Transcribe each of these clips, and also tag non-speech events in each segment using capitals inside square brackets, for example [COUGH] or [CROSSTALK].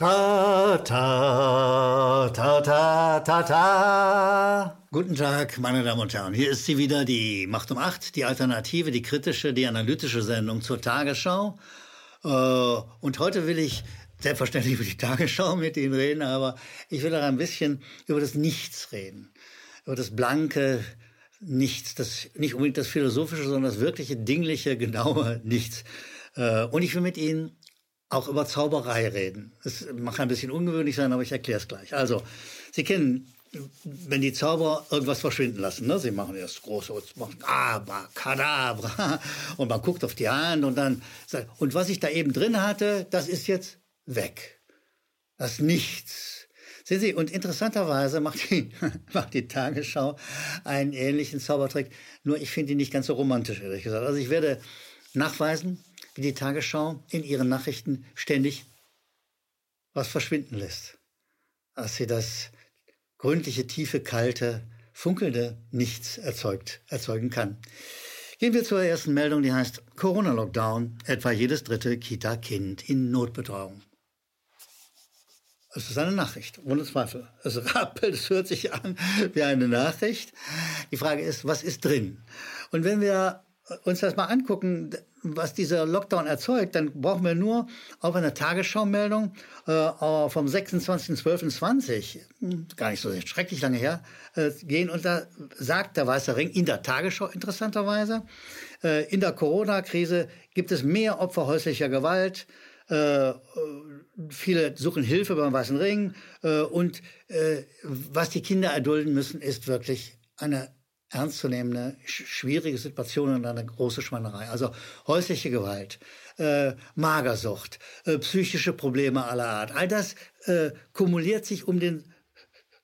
Ta, ta, ta, ta, ta, ta. Guten Tag, meine Damen und Herren. Hier ist sie wieder, die Macht um acht, die Alternative, die kritische, die analytische Sendung zur Tagesschau. Äh, und heute will ich selbstverständlich über die Tagesschau mit Ihnen reden, aber ich will auch ein bisschen über das Nichts reden. Über das blanke Nichts, das, nicht unbedingt das Philosophische, sondern das wirkliche, dingliche, genaue Nichts. Äh, und ich will mit Ihnen auch über Zauberei reden. Es mag ein bisschen ungewöhnlich sein, aber ich erkläre es gleich. Also, Sie kennen, wenn die Zauberer irgendwas verschwinden lassen, ne? sie machen erst große, machen Abracadabra [LAUGHS] und man guckt auf die Hand und dann sagt, und was ich da eben drin hatte, das ist jetzt weg. Das Nichts. Sehen Sie, und interessanterweise macht die, [LAUGHS] macht die Tagesschau einen ähnlichen Zaubertrick, nur ich finde ihn nicht ganz so romantisch, ehrlich gesagt. Also ich werde nachweisen, wie die Tagesschau in ihren Nachrichten ständig was verschwinden lässt. Als sie das gründliche, tiefe, kalte, funkelnde Nichts erzeugt, erzeugen kann. Gehen wir zur ersten Meldung, die heißt Corona-Lockdown, etwa jedes dritte Kita-Kind in Notbetreuung. Es ist eine Nachricht, ohne Zweifel. Es rappelt, es hört sich an wie eine Nachricht. Die Frage ist, was ist drin? Und wenn wir uns das mal angucken, was dieser Lockdown erzeugt, dann brauchen wir nur auf eine Tagesschau-Meldung äh, vom 26.12.20, hm, gar nicht so schrecklich lange her, äh, gehen. Und da sagt der Weiße Ring in der Tagesschau interessanterweise, äh, in der Corona-Krise gibt es mehr Opfer häuslicher Gewalt, äh, viele suchen Hilfe beim Weißen Ring äh, und äh, was die Kinder erdulden müssen, ist wirklich eine ernstzunehmende, schwierige Situation und eine große Schweinerei. Also häusliche Gewalt, äh, Magersucht, äh, psychische Probleme aller Art. All das äh, kumuliert sich um den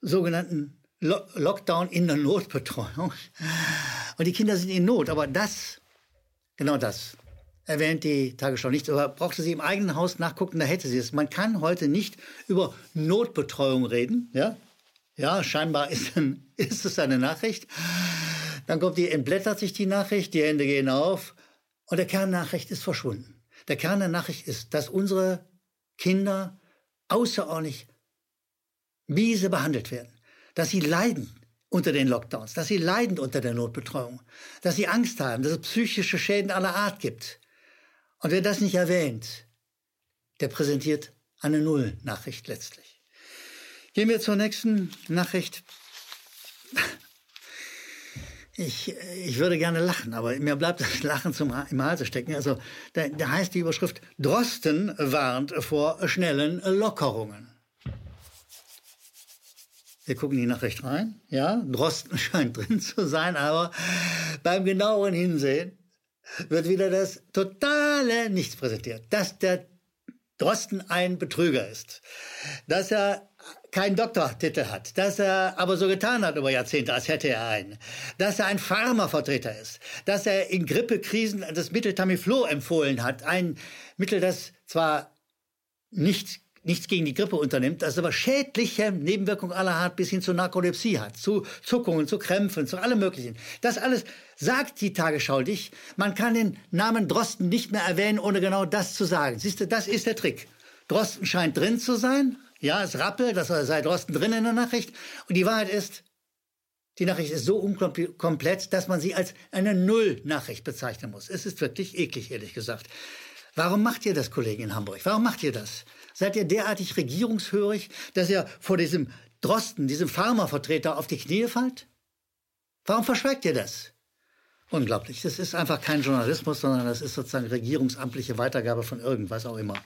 sogenannten Lo Lockdown in der Notbetreuung. Und die Kinder sind in Not. Aber das, genau das, erwähnt die Tagesschau nicht. Aber brauchte sie im eigenen Haus nachgucken, da hätte sie es. Man kann heute nicht über Notbetreuung reden. Ja, ja scheinbar ist, ein, [LAUGHS] ist es eine Nachricht. Dann kommt die, entblättert sich die Nachricht, die Hände gehen auf und der Kernnachricht ist verschwunden. Der Kern der Nachricht ist, dass unsere Kinder außerordentlich miese behandelt werden, dass sie leiden unter den Lockdowns, dass sie leiden unter der Notbetreuung, dass sie Angst haben, dass es psychische Schäden aller Art gibt. Und wer das nicht erwähnt, der präsentiert eine Null-Nachricht letztlich. Gehen wir zur nächsten Nachricht. Ich, ich würde gerne lachen, aber mir bleibt das [LAUGHS] Lachen zum, im Halse stecken. Also da, da heißt die Überschrift, Drosten warnt vor schnellen Lockerungen. Wir gucken die Nachricht rein. Ja, Drosten [LAUGHS] scheint drin zu sein, aber beim genaueren Hinsehen wird wieder das totale Nichts präsentiert. Dass der Drosten ein Betrüger ist. Dass er keinen Doktortitel hat, dass er aber so getan hat über Jahrzehnte, als hätte er einen, dass er ein Pharmavertreter ist, dass er in Grippekrisen das Mittel Tamiflu empfohlen hat, ein Mittel, das zwar nicht nichts gegen die Grippe unternimmt, das aber schädliche Nebenwirkungen aller Art bis hin zur Narkolepsie hat, zu Zuckungen, zu Krämpfen, zu allem Möglichen. Das alles sagt die Tagesschau dich. Man kann den Namen Drosten nicht mehr erwähnen, ohne genau das zu sagen. Siehst du, das ist der Trick. Drosten scheint drin zu sein, ja, es rappelt, das sei Drosten drin in der Nachricht. Und die Wahrheit ist, die Nachricht ist so unkomplett, dass man sie als eine Null-Nachricht bezeichnen muss. Es ist wirklich eklig, ehrlich gesagt. Warum macht ihr das, Kollegen in Hamburg? Warum macht ihr das? Seid ihr derartig regierungshörig, dass ihr vor diesem Drosten, diesem Pharmavertreter auf die Knie fallt? Warum verschweigt ihr das? Unglaublich. Das ist einfach kein Journalismus, sondern das ist sozusagen regierungsamtliche Weitergabe von irgendwas auch immer.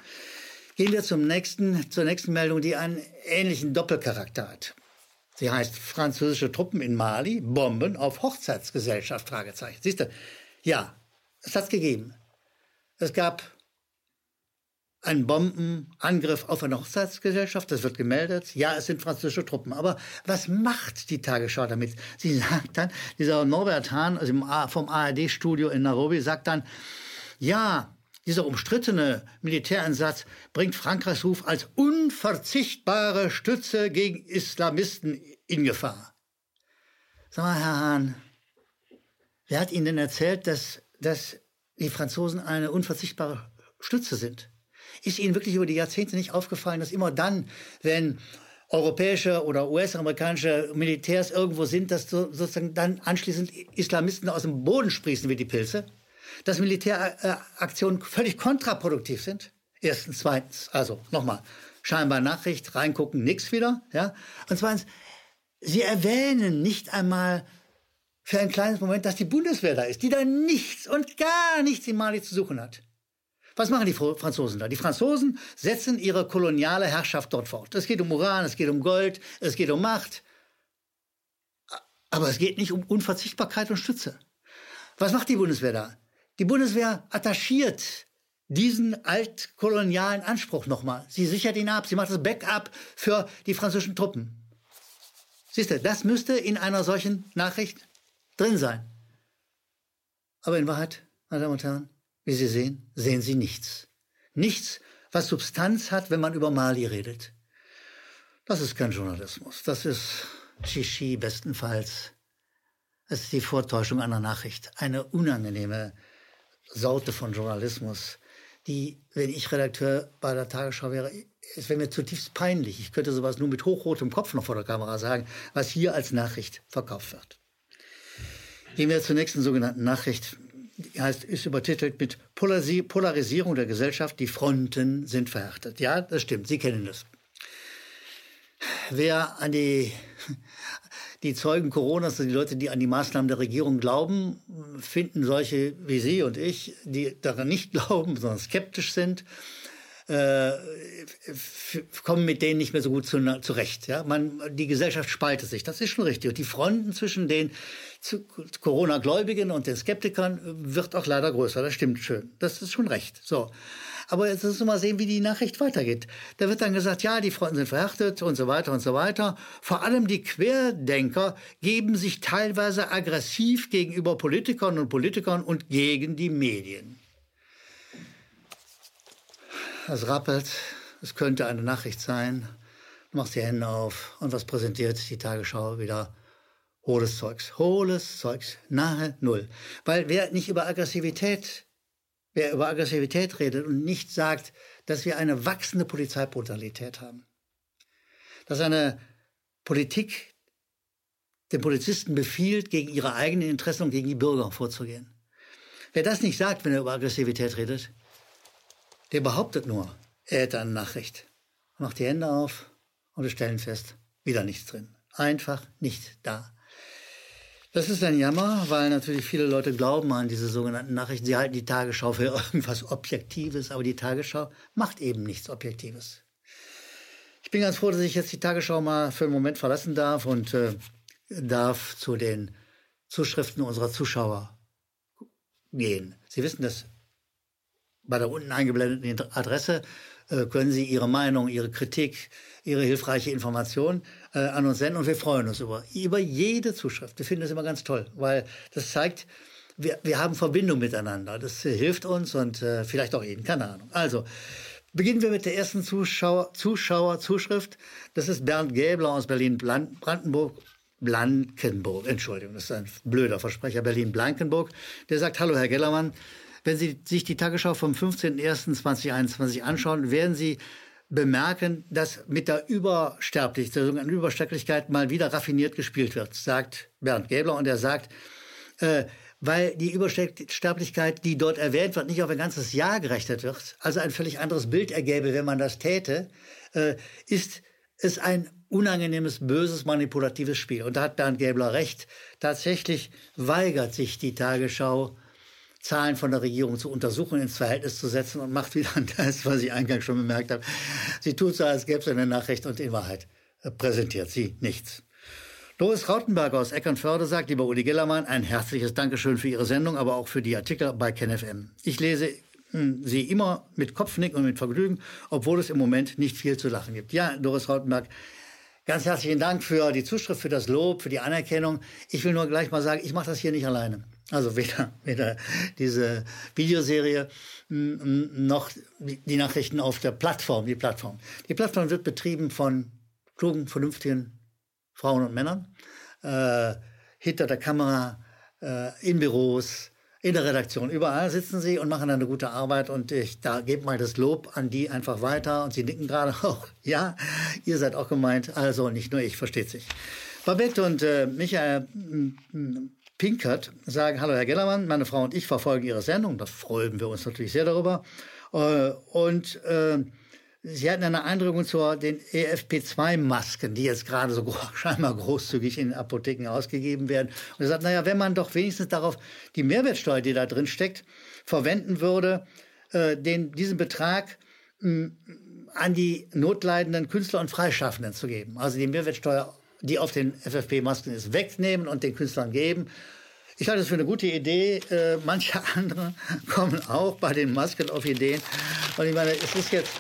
Gehen wir zum nächsten, zur nächsten Meldung, die einen ähnlichen Doppelcharakter hat. Sie heißt französische Truppen in Mali, Bomben auf Hochzeitsgesellschaft, Fragezeichen. Siehst du? Ja, es hat's gegeben. Es gab einen Bombenangriff auf eine Hochzeitsgesellschaft, das wird gemeldet. Ja, es sind französische Truppen. Aber was macht die Tagesschau damit? Sie sagt dann, dieser Norbert Hahn also vom ARD-Studio in Nairobi sagt dann, ja, dieser umstrittene Militäreinsatz bringt Frankreichs Ruf als unverzichtbare Stütze gegen Islamisten in Gefahr. Sag mal, Herr Hahn, wer hat Ihnen denn erzählt, dass, dass die Franzosen eine unverzichtbare Stütze sind? ist Ihnen wirklich über die Jahrzehnte nicht aufgefallen, dass immer dann, wenn europäische oder US-amerikanische Militärs irgendwo sind, dass so, sozusagen dann anschließend Islamisten aus dem Boden sprießen wie die Pilze, dass Militäraktionen völlig kontraproduktiv sind. Erstens, zweitens, also nochmal, scheinbar Nachricht, reingucken, nix wieder, ja. Und zweitens, sie erwähnen nicht einmal für ein kleines Moment, dass die Bundeswehr da ist, die da nichts und gar nichts in Mali zu suchen hat. Was machen die Franzosen da? Die Franzosen setzen ihre koloniale Herrschaft dort fort. Es geht um Uran, es geht um Gold, es geht um Macht. Aber es geht nicht um Unverzichtbarkeit und Stütze. Was macht die Bundeswehr da? Die Bundeswehr attachiert diesen altkolonialen Anspruch nochmal. Sie sichert ihn ab. Sie macht das Backup für die französischen Truppen. Siehst du, das müsste in einer solchen Nachricht drin sein. Aber in Wahrheit, meine Damen und Herren, wie Sie sehen, sehen Sie nichts. Nichts, was Substanz hat, wenn man über Mali redet. Das ist kein Journalismus. Das ist Shishi bestenfalls. Es ist die Vortäuschung einer Nachricht. Eine unangenehme Sorte von Journalismus, die, wenn ich Redakteur bei der Tagesschau wäre, es wäre mir zutiefst peinlich. Ich könnte sowas nur mit hochrotem Kopf noch vor der Kamera sagen, was hier als Nachricht verkauft wird. Gehen wir zur nächsten sogenannten Nachricht. Die heißt, ist übertitelt mit Polarisierung der Gesellschaft. Die Fronten sind verhärtet. Ja, das stimmt. Sie kennen das. Wer an die, die Zeugen Coronas, also die Leute, die an die Maßnahmen der Regierung glauben, finden solche wie Sie und ich, die daran nicht [LAUGHS] glauben, sondern skeptisch sind, äh, kommen mit denen nicht mehr so gut zu, zurecht. Ja? Man, die Gesellschaft spaltet sich, das ist schon richtig. Und die Fronten zwischen den Corona-Gläubigen und den Skeptikern wird auch leider größer, das stimmt schön. Das ist schon recht. So. Aber jetzt müssen wir mal sehen, wie die Nachricht weitergeht. Da wird dann gesagt, ja, die Fronten sind verhärtet und so weiter und so weiter. Vor allem die Querdenker geben sich teilweise aggressiv gegenüber Politikern und Politikern und gegen die Medien. Es rappelt, es könnte eine Nachricht sein. Du machst die Hände auf und was präsentiert die Tagesschau wieder? Hohles Zeugs. Hohles Zeugs. Nahe Null. Weil wer nicht über Aggressivität, wer über Aggressivität redet und nicht sagt, dass wir eine wachsende Polizeibrutalität haben, dass eine Politik den Polizisten befiehlt, gegen ihre eigenen Interessen und gegen die Bürger vorzugehen. Wer das nicht sagt, wenn er über Aggressivität redet, der behauptet nur, er hätte eine Nachricht. Macht die Hände auf und wir stellen fest, wieder nichts drin. Einfach nicht da. Das ist ein Jammer, weil natürlich viele Leute glauben an diese sogenannten Nachrichten. Sie halten die Tagesschau für [LAUGHS] irgendwas Objektives, aber die Tagesschau macht eben nichts Objektives. Ich bin ganz froh, dass ich jetzt die Tagesschau mal für einen Moment verlassen darf und äh, darf zu den Zuschriften unserer Zuschauer gehen. Sie wissen, dass bei der unten eingeblendeten Adresse äh, können Sie Ihre Meinung, Ihre Kritik, Ihre hilfreiche Information äh, an uns senden und wir freuen uns über, über jede Zuschrift. Wir finden das immer ganz toll, weil das zeigt, wir, wir haben Verbindung miteinander. Das äh, hilft uns und äh, vielleicht auch Ihnen, keine Ahnung. Also, beginnen wir mit der ersten Zuschauer, Zuschauerzuschrift. Das ist Bernd Gäbler aus Berlin-Brandenburg. Blankenburg, Entschuldigung, das ist ein blöder Versprecher, Berlin-Blankenburg. Der sagt, hallo Herr Gellermann, wenn Sie sich die Tagesschau vom 15.01.2021 anschauen, werden Sie bemerken, dass mit der Übersterblichkeit, der sogenannten Übersterblichkeit mal wieder raffiniert gespielt wird, sagt Bernd Gäbler. Und er sagt, äh, weil die Übersterblichkeit, die dort erwähnt wird, nicht auf ein ganzes Jahr gerechnet wird, also ein völlig anderes Bild ergäbe, wenn man das täte, äh, ist es ein unangenehmes, böses, manipulatives Spiel. Und da hat Bernd Gäbler recht. Tatsächlich weigert sich die Tagesschau, Zahlen von der Regierung zu untersuchen, ins Verhältnis zu setzen und macht wieder [LAUGHS] das, was ich eingangs schon bemerkt habe. Sie tut so, als gäbe es eine Nachricht und in Wahrheit äh, präsentiert sie nichts. Doris Rautenberger aus Eckernförde sagt, lieber Uli Gellermann, ein herzliches Dankeschön für Ihre Sendung, aber auch für die Artikel bei KenFM. Ich lese hm, Sie immer mit Kopfnicken und mit Vergnügen, obwohl es im Moment nicht viel zu lachen gibt. Ja, Doris Rautenberg, ganz herzlichen Dank für die Zuschrift, für das Lob, für die Anerkennung. Ich will nur gleich mal sagen, ich mache das hier nicht alleine. Also weder, [LAUGHS] weder diese Videoserie noch die Nachrichten auf der Plattform, die Plattform. Die Plattform wird betrieben von klugen, vernünftigen Frauen und Männern, äh, hinter der Kamera, äh, in Büros, in der Redaktion. Überall sitzen sie und machen eine gute Arbeit und ich da gebe mal das Lob an die einfach weiter und sie nicken gerade [LAUGHS] auch. Ja, ihr seid auch gemeint, also nicht nur ich, versteht sich. Babette und äh, Michael Pinkert sagen, hallo Herr Gellermann, meine Frau und ich verfolgen Ihre Sendung, da freuen wir uns natürlich sehr darüber. Äh, und äh, Sie hatten eine Eindrückung zu den EFP2-Masken, die jetzt gerade so [LAUGHS] scheinbar großzügig in Apotheken ausgegeben werden. Und er sagt, naja, wenn man doch wenigstens darauf die Mehrwertsteuer, die da drin steckt, verwenden würde, äh, den, diesen Betrag mh, an die notleidenden Künstler und Freischaffenden zu geben. Also die Mehrwertsteuer, die auf den FFP-Masken ist, wegnehmen und den Künstlern geben. Ich halte es für eine gute Idee. Äh, manche [LAUGHS] andere kommen auch bei den Masken auf Ideen. Und ich meine, es ist jetzt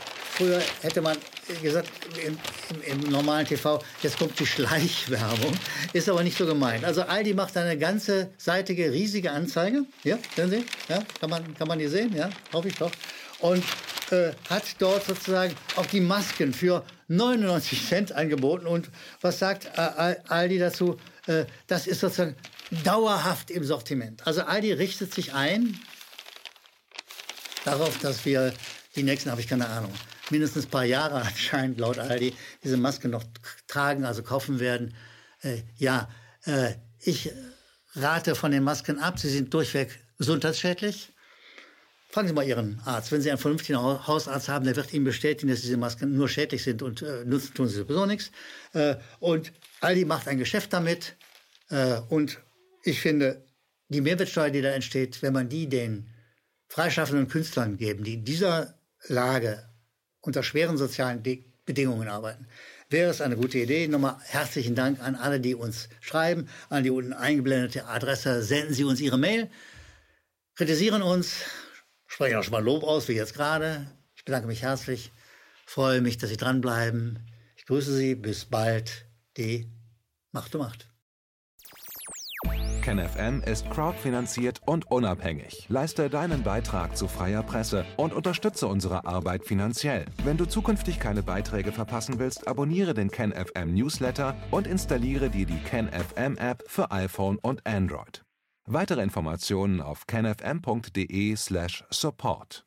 Früher hätte man gesagt, im, im, im, normalen TV, jetzt kommt die Schleichwerbung. Ist aber nicht so gemeint. Also Aldi macht eine ganze seitige, riesige Anzeige. Ja, sehen Sie? Ja, kann man, kann man die sehen? Ja, hoffe ich doch. Und äh, hat dort sozusagen auch die Masken für 99 Cent angeboten. Und was sagt äh, Aldi dazu? Äh, das ist sozusagen dauerhaft im Sortiment. Also Aldi richtet sich ein darauf, dass wir die nächsten, habe ich keine Ahnung, mindestens ein paar Jahre [LAUGHS] anscheinend laut Aldi diese Maske noch tragen, also kaufen werden. Äh, ja, äh, ich rate von den Masken ab. Sie sind durchweg gesundheitsschädlich. Fragen Sie mal Ihren Arzt. Wenn Sie einen vernünftigen Hausarzt haben, der wird Ihnen bestätigen, dass diese Masken nur schädlich sind und äh, nutzen tun sie sowieso nichts. Äh, und Aldi macht ein Geschäft damit. Äh, und ich finde, die Mehrwertsteuer, die da entsteht, wenn man die den freischaffenden Künstlern geben, die in dieser Lage unter schweren sozialen De Bedingungen arbeiten. Wäre es eine gute Idee. Nochmal herzlichen Dank an alle, die uns schreiben, an die unten eingeblendete Adresse. Senden Sie uns Ihre Mail, kritisieren uns, sprechen auch schon mal Lob aus, wie jetzt gerade. Ich bedanke mich herzlich, freue mich, dass Sie dranbleiben. Ich grüße Sie, bis bald. Die Macht um Macht. KenFM ist crowdfinanziert und unabhängig. Leiste deinen Beitrag zu freier Presse und unterstütze unsere Arbeit finanziell. Wenn du zukünftig keine Beiträge verpassen willst, abonniere den KenFM Newsletter und installiere dir die KenFM App für iPhone und Android. Weitere Informationen auf kenfm.de/support.